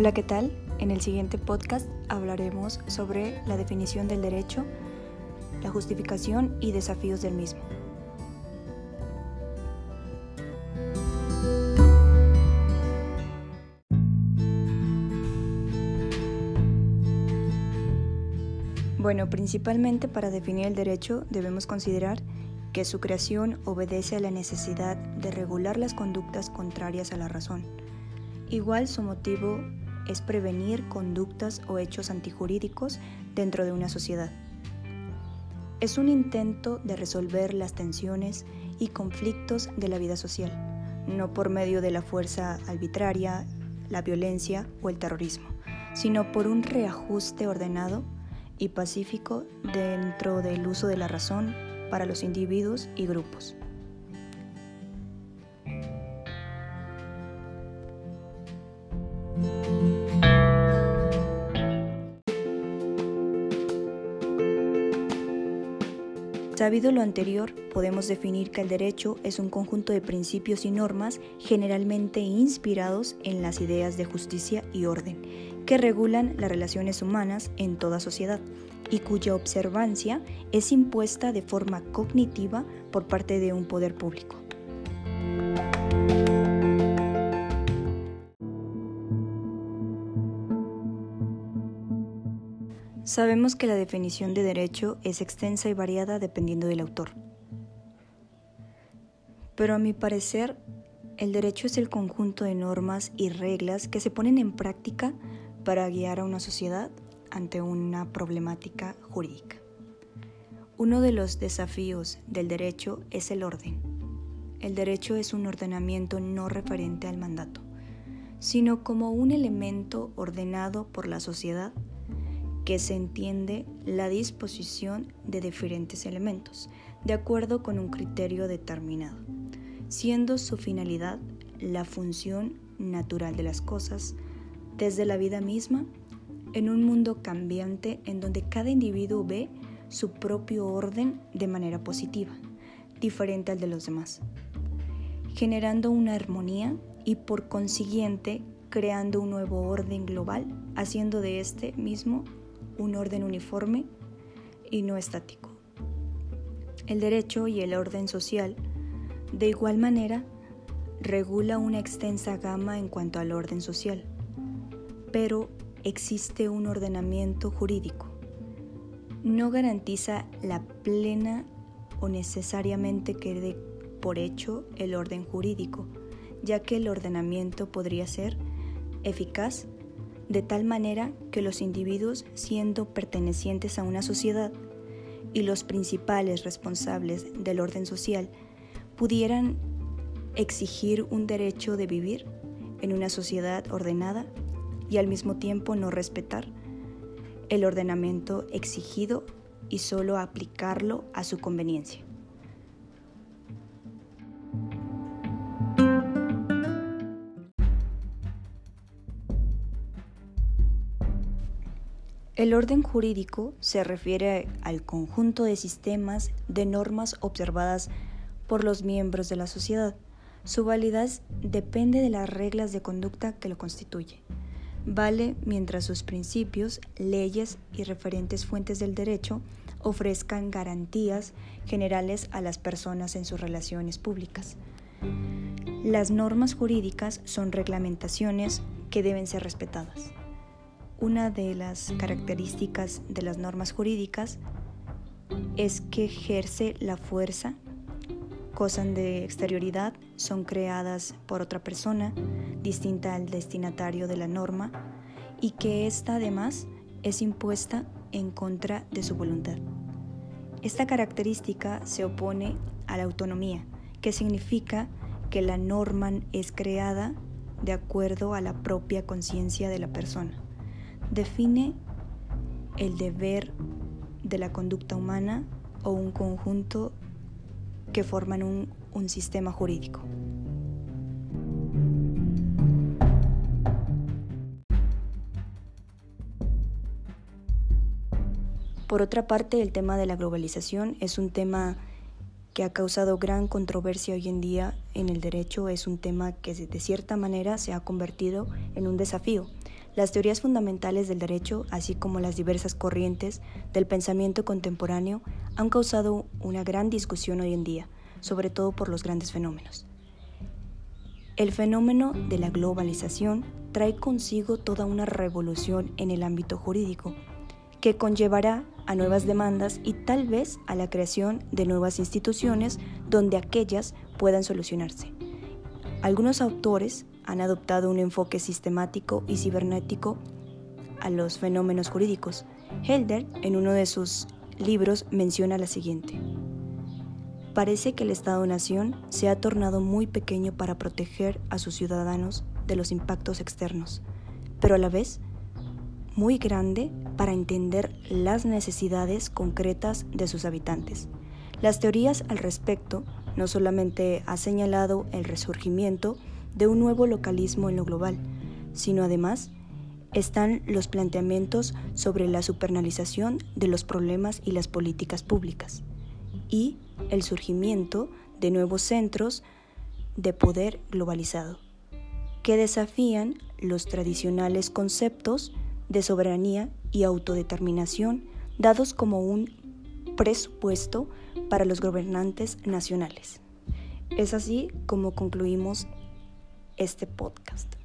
Hola, ¿qué tal? En el siguiente podcast hablaremos sobre la definición del derecho, la justificación y desafíos del mismo. Bueno, principalmente para definir el derecho debemos considerar que su creación obedece a la necesidad de regular las conductas contrarias a la razón. Igual su motivo es prevenir conductas o hechos antijurídicos dentro de una sociedad. Es un intento de resolver las tensiones y conflictos de la vida social, no por medio de la fuerza arbitraria, la violencia o el terrorismo, sino por un reajuste ordenado y pacífico dentro del uso de la razón para los individuos y grupos. Sabido lo anterior, podemos definir que el derecho es un conjunto de principios y normas generalmente inspirados en las ideas de justicia y orden, que regulan las relaciones humanas en toda sociedad y cuya observancia es impuesta de forma cognitiva por parte de un poder público. Sabemos que la definición de derecho es extensa y variada dependiendo del autor. Pero a mi parecer, el derecho es el conjunto de normas y reglas que se ponen en práctica para guiar a una sociedad ante una problemática jurídica. Uno de los desafíos del derecho es el orden. El derecho es un ordenamiento no referente al mandato, sino como un elemento ordenado por la sociedad que se entiende la disposición de diferentes elementos, de acuerdo con un criterio determinado, siendo su finalidad la función natural de las cosas, desde la vida misma, en un mundo cambiante en donde cada individuo ve su propio orden de manera positiva, diferente al de los demás, generando una armonía y por consiguiente creando un nuevo orden global, haciendo de este mismo un orden uniforme y no estático. El derecho y el orden social, de igual manera, regula una extensa gama en cuanto al orden social, pero existe un ordenamiento jurídico. No garantiza la plena o necesariamente quede por hecho el orden jurídico, ya que el ordenamiento podría ser eficaz de tal manera que los individuos, siendo pertenecientes a una sociedad y los principales responsables del orden social, pudieran exigir un derecho de vivir en una sociedad ordenada y al mismo tiempo no respetar el ordenamiento exigido y solo aplicarlo a su conveniencia. El orden jurídico se refiere al conjunto de sistemas de normas observadas por los miembros de la sociedad. Su validez depende de las reglas de conducta que lo constituye. Vale mientras sus principios, leyes y referentes fuentes del derecho ofrezcan garantías generales a las personas en sus relaciones públicas. Las normas jurídicas son reglamentaciones que deben ser respetadas. Una de las características de las normas jurídicas es que ejerce la fuerza, gozan de exterioridad, son creadas por otra persona distinta al destinatario de la norma y que ésta además es impuesta en contra de su voluntad. Esta característica se opone a la autonomía, que significa que la norma es creada de acuerdo a la propia conciencia de la persona define el deber de la conducta humana o un conjunto que forman un, un sistema jurídico. Por otra parte, el tema de la globalización es un tema que ha causado gran controversia hoy en día en el derecho, es un tema que de cierta manera se ha convertido en un desafío Las teorías fundamentales del derecho, así como las diversas corrientes del pensamiento contemporáneo, han causado una gran discusión hoy en día, sobre todo por los grandes fenómenos. El fenómeno de la globalización trae consigo toda una revolución en el ámbito jurídico, que conllevará a nuevas demandas y tal vez a la creación de nuevas instituciones donde aquellas puedan solucionarse. Algunos autores han adoptado un enfoque sistemático y cibernético a los fenómenos jurídicos. Helder, en uno de sus libros, menciona la siguiente. Parece que el Estado-Nación se ha tornado muy pequeño para proteger a sus ciudadanos de los impactos externos, pero a la vez muy grande para entender las necesidades concretas de sus habitantes. Las teorías al respecto no solamente ha señalado el resurgimiento de un nuevo localismo en lo global, sino además están los planteamientos sobre la supernalización de los problemas y las políticas públicas y el surgimiento de nuevos centros de poder globalizado que desafían los tradicionales conceptos de soberanía y autodeterminación dados como un presupuesto para los gobernantes nacionales. Es así como concluimos este podcast.